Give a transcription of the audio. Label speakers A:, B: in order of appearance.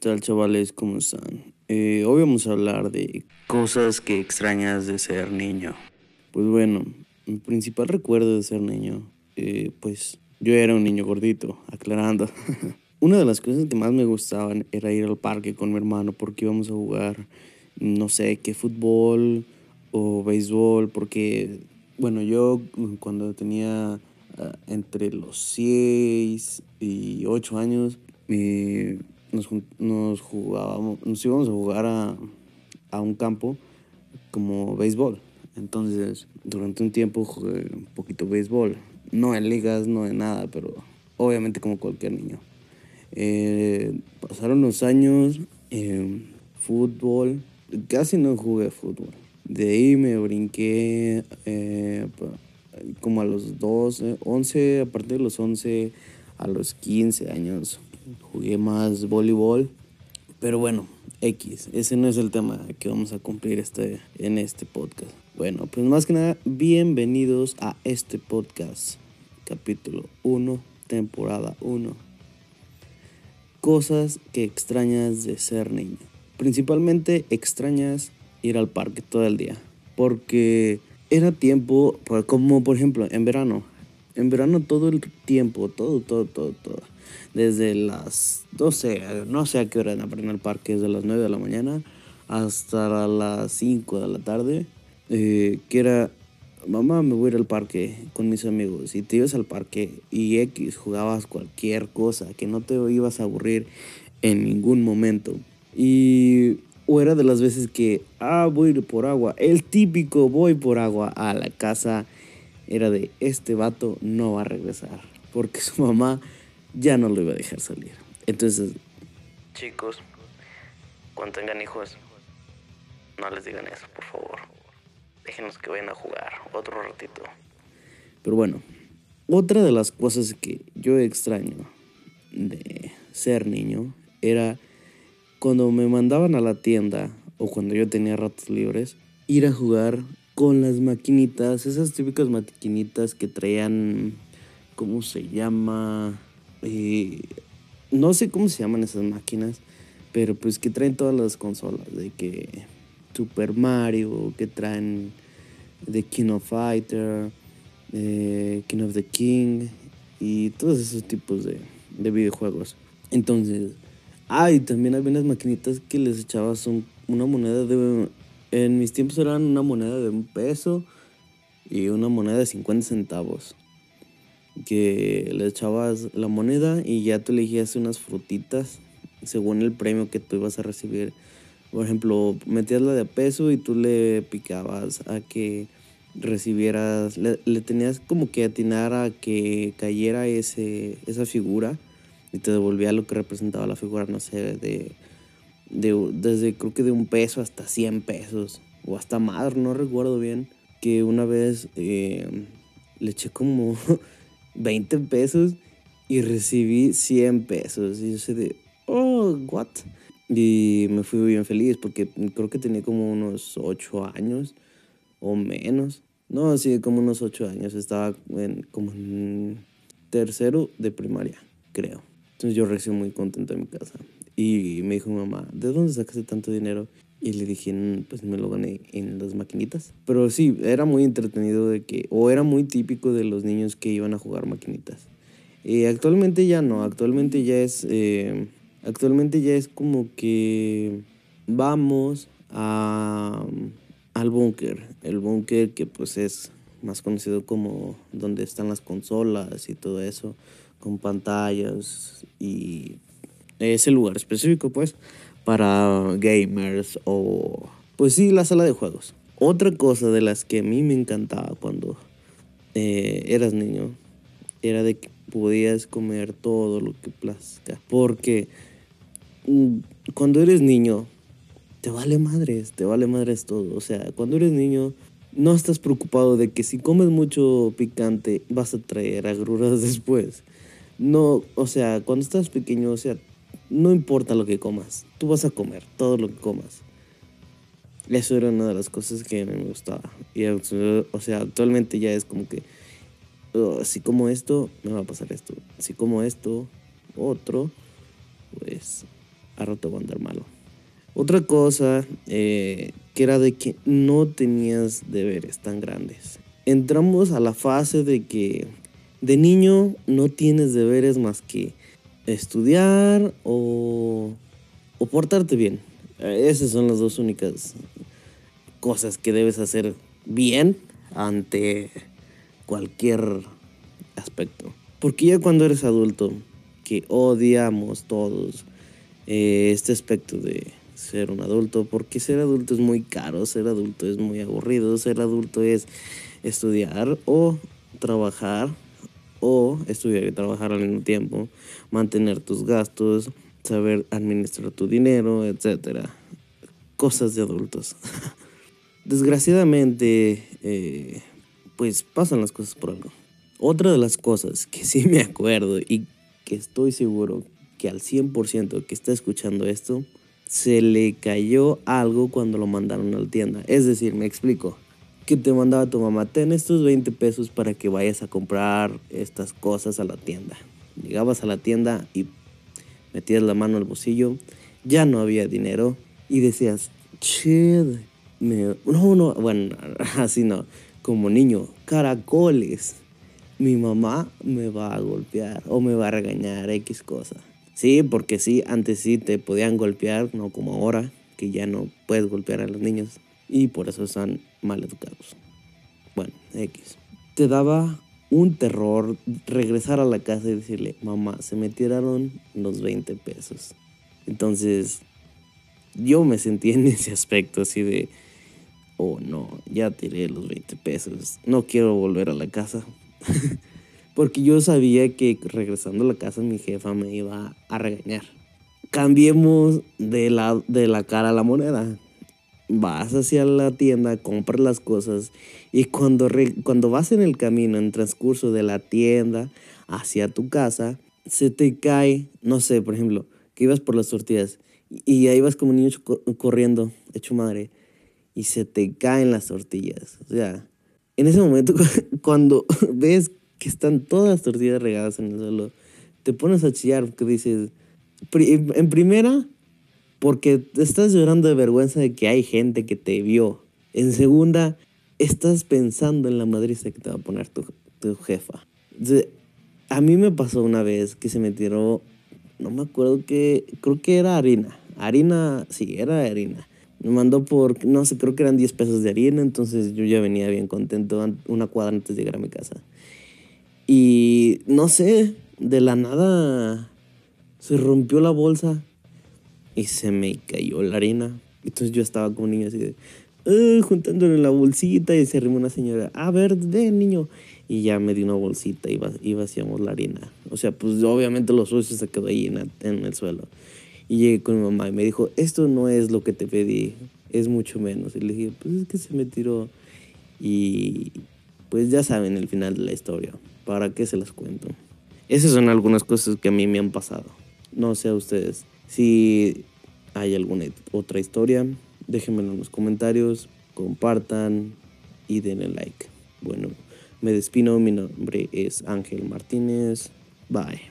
A: tal chavales? ¿Cómo están? Eh, hoy vamos a hablar de cosas que extrañas de ser niño. Pues bueno, mi principal recuerdo de ser niño, eh, pues yo era un niño gordito, aclarando. Una de las cosas que más me gustaban era ir al parque con mi hermano porque íbamos a jugar, no sé, qué fútbol o béisbol, porque, bueno, yo cuando tenía ah, entre los 6 y 8 años, eh, nos, nos jugábamos, nos íbamos a jugar a, a un campo como béisbol. Entonces, durante un tiempo jugué un poquito béisbol. No en ligas, no en nada, pero obviamente como cualquier niño. Eh, pasaron los años, eh, fútbol, casi no jugué fútbol. De ahí me brinqué eh, como a los 12, 11, a partir de los 11 a los 15 años jugué más voleibol. Pero bueno, X, ese no es el tema que vamos a cumplir este, en este podcast. Bueno, pues más que nada, bienvenidos a este podcast, capítulo 1, temporada 1. Cosas que extrañas de ser niño. Principalmente extrañas ir al parque todo el día, porque era tiempo, como por ejemplo en verano, en verano todo el tiempo, todo, todo, todo, todo desde las 12, no sé a qué hora en el parque, desde las 9 de la mañana hasta las 5 de la tarde, eh, que era, mamá, me voy a ir al parque con mis amigos. Y te ibas al parque y X, jugabas cualquier cosa, que no te ibas a aburrir en ningún momento. Y o era de las veces que, ah, voy por agua. El típico voy por agua a la casa era de, este vato no va a regresar. Porque su mamá ya no lo iba a dejar salir. Entonces, chicos, cuando tengan hijos, no les digan eso, por favor. Déjenos que vayan a jugar otro ratito. Pero bueno, otra de las cosas que yo extraño de ser niño era cuando me mandaban a la tienda o cuando yo tenía ratos libres, ir a jugar con las maquinitas, esas típicas maquinitas que traían, ¿cómo se llama? Eh, no sé cómo se llaman esas máquinas, pero pues que traen todas las consolas, de que Super Mario, que traen The King of Fighter, eh, King of the King y todos esos tipos de, de videojuegos. Entonces, ah, y también había unas maquinitas que les echabas una moneda de... En mis tiempos eran una moneda de un peso y una moneda de 50 centavos que le echabas la moneda y ya tú elegías unas frutitas según el premio que tú ibas a recibir. Por ejemplo, metías la de peso y tú le picabas a que recibieras, le, tenías como que atinar a que cayera ese, esa figura y te devolvía lo que representaba la figura, no sé, de, de, desde creo que de un peso hasta 100 pesos o hasta más, no recuerdo bien, que una vez eh, le eché como 20 pesos y recibí 100 pesos. Y yo sé de, oh, what? Y me fui bien feliz porque creo que tenía como unos 8 años o menos. No, sí, como unos 8 años. Estaba en, como en tercero de primaria, creo. Entonces yo recibí muy contento en mi casa. Y me dijo mi mamá, ¿de dónde sacaste tanto dinero? Y le dije, mm, pues me lo gané en las maquinitas. Pero sí, era muy entretenido de que, o era muy típico de los niños que iban a jugar maquinitas. y actualmente ya no, actualmente ya es, eh, actualmente ya es como que vamos a, al búnker. El búnker que pues es más conocido como donde están las consolas y todo eso, con pantallas y ese lugar específico pues para gamers o pues sí, la sala de juegos. Otra cosa de las que a mí me encantaba cuando eh, eras niño era de que podías comer todo lo que plazca. Porque mm, cuando eres niño, te vale madres, te vale madres todo. O sea, cuando eres niño, no estás preocupado de que si comes mucho picante vas a traer agruras después. No, o sea, cuando estás pequeño, o sea, no importa lo que comas, tú vas a comer todo lo que comas. Eso era una de las cosas que me gustaba. Y, o sea, actualmente ya es como que, oh, si como esto, me va a pasar esto. Si como esto, otro, pues a rato va a andar malo. Otra cosa eh, que era de que no tenías deberes tan grandes. Entramos a la fase de que de niño no tienes deberes más que estudiar o, o portarte bien. Esas son las dos únicas cosas que debes hacer bien ante cualquier aspecto. Porque ya cuando eres adulto, que odiamos todos eh, este aspecto de ser un adulto, porque ser adulto es muy caro, ser adulto es muy aburrido, ser adulto es estudiar o trabajar o estudiar y trabajar al mismo tiempo, mantener tus gastos, saber administrar tu dinero, etcétera. Cosas de adultos. Desgraciadamente, eh, pues pasan las cosas por algo. Otra de las cosas que sí me acuerdo y que estoy seguro que al 100% que está escuchando esto, se le cayó algo cuando lo mandaron a la tienda. Es decir, me explico. Que te mandaba tu mamá, ten estos 20 pesos para que vayas a comprar estas cosas a la tienda. Llegabas a la tienda y metías la mano al bolsillo, ya no había dinero y decías, che, me... no, no, bueno, así no, como niño, caracoles, mi mamá me va a golpear o me va a regañar X cosa. Sí, porque sí, antes sí te podían golpear, no como ahora, que ya no puedes golpear a los niños y por eso están mal educados. Bueno, X. Te daba un terror regresar a la casa y decirle, mamá, se me tiraron los 20 pesos. Entonces, yo me sentí en ese aspecto así de, oh no, ya tiré los 20 pesos, no quiero volver a la casa. Porque yo sabía que regresando a la casa mi jefa me iba a regañar. Cambiemos de la, de la cara a la moneda vas hacia la tienda, compras las cosas y cuando, cuando vas en el camino, en transcurso de la tienda hacia tu casa, se te cae, no sé, por ejemplo, que ibas por las tortillas y ahí vas como niño corriendo, hecho madre, y se te caen las tortillas. O sea, en ese momento, cuando ves que están todas las tortillas regadas en el suelo, te pones a chillar porque dices, en primera, porque estás llorando de vergüenza de que hay gente que te vio. En segunda, estás pensando en la madriza que te va a poner tu, tu jefa. a mí me pasó una vez que se me tiró, no me acuerdo que, creo que era harina. Harina, sí, era harina. Me mandó por, no sé, creo que eran 10 pesos de harina, entonces yo ya venía bien contento una cuadra antes de llegar a mi casa. Y no sé, de la nada se rompió la bolsa y se me cayó la harina. Entonces yo estaba como niño así de, juntándole la bolsita y se arrimó una señora, a ver, de niño. Y ya me dio una bolsita y, y vaciamos la harina. O sea, pues obviamente los sucios se quedó ahí en, en el suelo. Y llegué con mi mamá y me dijo, esto no es lo que te pedí, es mucho menos. Y le dije, pues es que se me tiró. Y pues ya saben el final de la historia. ¿Para qué se las cuento? Esas son algunas cosas que a mí me han pasado. No sé a ustedes. Si hay alguna otra historia, déjenmelo en los comentarios, compartan y denle like. Bueno, me despido, mi nombre es Ángel Martínez. Bye.